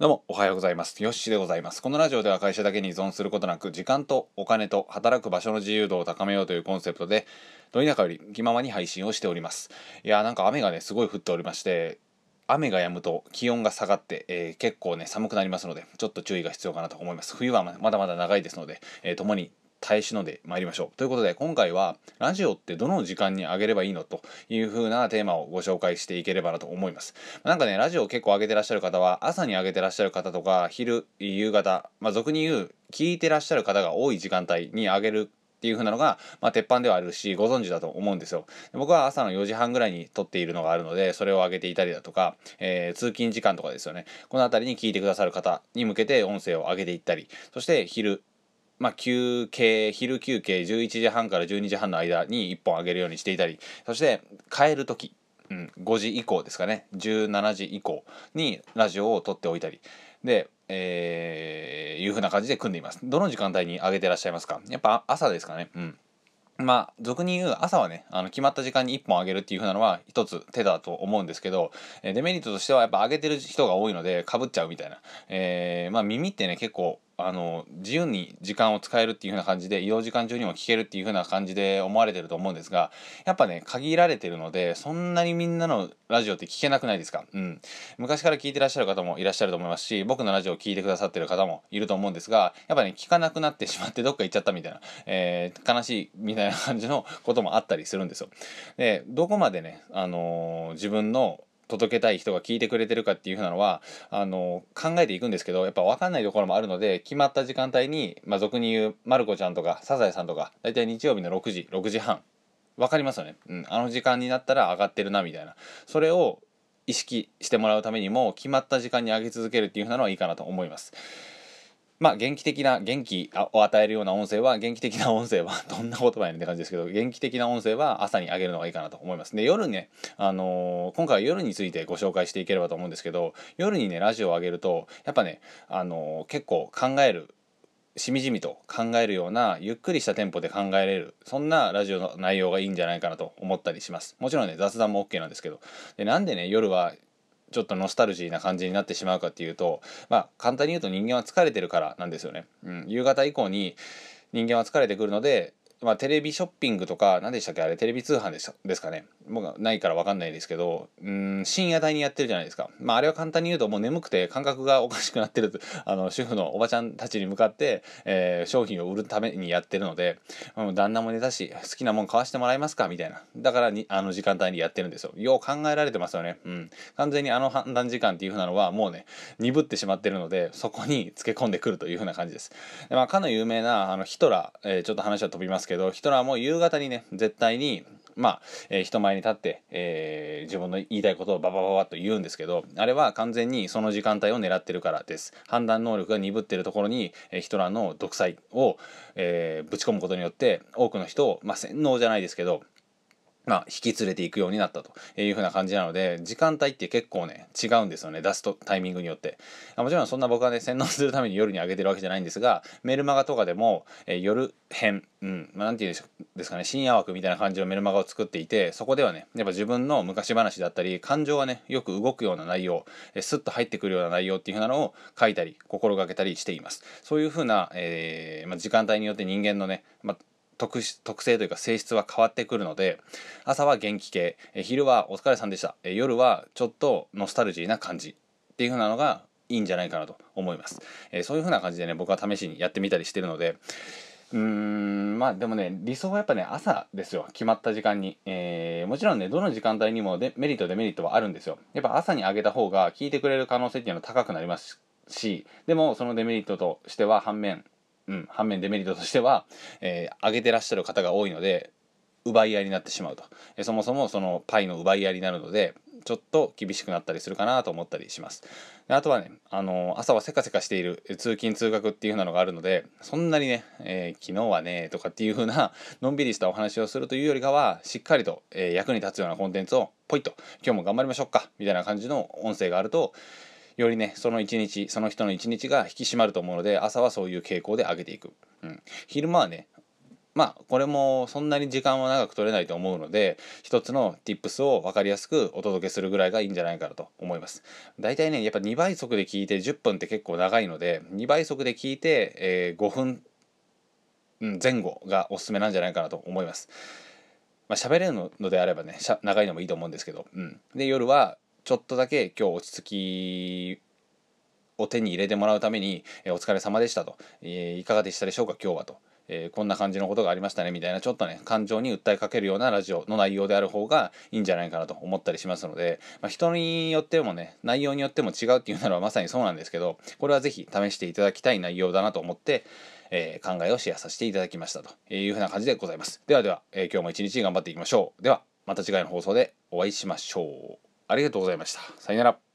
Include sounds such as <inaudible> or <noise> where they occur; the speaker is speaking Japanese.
どうもおはようございます。よっしーでございます。このラジオでは会社だけに依存することなく時間とお金と働く場所の自由度を高めようというコンセプトでど田舎より気ままに配信をしております。いやーなんか雨がねすごい降っておりまして雨が止むと気温が下がって、えー結構ね寒くなりますのでちょっと注意が必要かなと思います。冬はままだまだ長いですので、えー共に耐え忍でまいりましょう。ということで今回はラジオってどの時間に上げればいいのという風なテーマをご紹介していければなと思います。なんかねラジオ結構上げてらっしゃる方は朝に上げてらっしゃる方とか昼夕方まあ俗に言う聞いてらっしゃる方が多い時間帯に上げるっていう風なのが、まあ、鉄板ではあるしご存知だと思うんですよ。僕は朝の4時半ぐらいに撮っているのがあるのでそれを上げていたりだとか、えー通勤時間とかですよね。この辺りに聞いてくださる方に向けて音声を上げていったりそして昼まあ、休憩昼休憩11時半から12時半の間に1本上げるようにしていたりそして帰る時、うん、5時以降ですかね。17時以降にラジオを撮っておいたり。で、えーいう風な感じで組んでいます。どの時間帯に上げてらっしゃいますか？やっぱ朝ですかね。うん。まあ俗に言う朝はねあの決まった時間に1本上げるっていう風なのは一つ手だと思うんですけど、えーデメリットとしてはやっぱ上げてる人が多いのでかぶっちゃうみたいな、えーまあ耳ってね結構あの自由に時間を使えるっていう風な感じで移動時間中にも聞けるっていう風な感じで思われてると思うんですがやっぱね限られてるのでそんなにみんなのラジオって聞けなくないですか？うん。昔から聞いてらっしゃる方もいらっしゃると思いますし僕のラジオを聞いてくださってる方もいると思うんですがやっぱね聞かなくなってしまってどっか行っちゃったみたいな、えー悲しいみたいな感じのこともあったりするんですよ。でどこまでね、あのー自分の届けたい人が聞いてくれてるかっていうふうなのはあの考えていくんですけどやっぱ分かんないところもあるので決まった時間帯に、まあ、俗に言うまる子ちゃんとかサザエさんとか大体日曜日の6時6時半分かりますよね、うん、あの時間になったら上がってるなみたいなそれを意識してもらうためにも決まった時間に上げ続けるっていうふうなのはいいかなと思います。まあ元気的な元気を与えるような音声は元気的な音声は <laughs> どんな言葉やねんって感じですけど元気的な音声は朝に上げるのがいいかなと思います。で夜ねあのー今回は夜についてご紹介していければと思うんですけど夜にねラジオを上げるとやっぱねあのー結構考えるしみじみと考えるようなゆっくりしたテンポで考えれるそんなラジオの内容がいいんじゃないかなと思ったりします。もちろんね雑談も OK なんですけど。でなんでね夜はちょっとノスタルジーな感じになってしまうかっていうとまあ簡単に言うと人間は疲れてるからなんですよね、うん、夕方以降に人間は疲れてくるのでまあ、テレビショッピングとか何でしたっけあれテレビ通販でしたですかね。僕はないから分かんないですけどうん深夜帯にやってるじゃないですか、まあ、あれは簡単に言うともう眠くて感覚がおかしくなってる <laughs> あの主婦のおばちゃんたちに向かって、えー商品を売るためにやってるので、うん、旦那も寝たし好きなもん買わしてもらえますかみたいな。だからにあの時間帯にやってるんですよ。よう考えられてますよね、うん、完全にあの判断時間っていう風なのはもうね鈍ってしまってるのでそこにつけ込んでくるという風な感じです。で、まあ、かの有名なあのヒトラー、えーちょっと話は飛びますけどヒトラーも夕方にね絶対にまあ、えー人前に立って、えー自分の言いたいことをババババッと言うんですけどあれは完全にその時間帯を狙ってるからです。判断能力が鈍ってるところに、えーヒトラーの独裁を、えぶち込むことによって多くの人を、まあ、洗脳じゃないですけどまあ、引き連れていくようになったというふうな感じなので時間帯って結構ね違うんですよね出すとタイミングによって。もちろんそんな僕はね洗脳するために夜に上げてるわけじゃないんですがメルマガとかでも、えー夜編うんまあ、なんていうんですかね深夜枠みたいな感じのメルマガを作っていてそこではねやっぱ自分の昔話だったり感情がねよく動くような内容えースッと入ってくるような内容っていうふうなのを書いたり心がけたりしています。そういうふうな、えーまあ、時間帯によって人間のね、まあ特特性というか性質は変わってくるので朝は元気系え昼はお疲れさんでした。え夜はちょっとノスタルジーな感じっていう風なのがいいんじゃないかなと思います、えそういう風な感じでね僕は試しにやってみたりしてるのでうーんまあでもね理想はやっぱね朝ですよ。決まった時間に、えーもちろんねどの時間帯にもでメリットデメリットはあるんですよ。やっぱ朝に上げた方が聞いてくれる可能性っていうのは高くなりますしでもそのデメリットとしては反面うん、反面デメリットとしては、えー上げてらっしゃる方が多いので奪い合いになってしまうと、えーそもそもそのパイの奪い合いになるのでちょっと厳しくなったりするかなと思ったりします。であとはね、あのー朝はせかせかしている通勤通学っていう風なのがあるのでそんなにね、えー昨日はねとかっていう風な <laughs> のんびりしたお話をするというよりかはしっかりと、え役に立つようなコンテンツをポイッと今日も頑張りましょうかみたいな感じの音声があるとよりねその一日その人の一日が引き締まると思うので朝はそういう傾向で上げていく、うん、昼間はねまあこれもそんなに時間は長く取れないと思うので一つの tips を分かりやすくお届けするぐらいがいいんじゃないかなと思います。大体ねやっぱ2倍速で聞いて10分って結構長いので2倍速で聞いて、えー、5分前後がおすすめなんじゃないかなと思います。まあ喋れるのであればね長いのもいいと思うんですけど、うん、で夜はちょっとだけ今日落ち着きを手に入れてもらうために、えー、お疲れ様でしたと、えー、いかがでしたでしょうか今日はと、えー、こんな感じのことがありましたねみたいなちょっとね感情に訴えかけるようなラジオの内容である方がいいんじゃないかなと思ったりしますので、まあ、人によってもね内容によっても違うっていうならまさにそうなんですけどこれは是非試していただきたい内容だなと思って、え、考えをシェアさせていただきましたというふうな感じでございます。ではでは、え、今日も一日頑張っていきましょう。ではまた次回の放送でお会いしましょう。ありがとうございました。さよなら。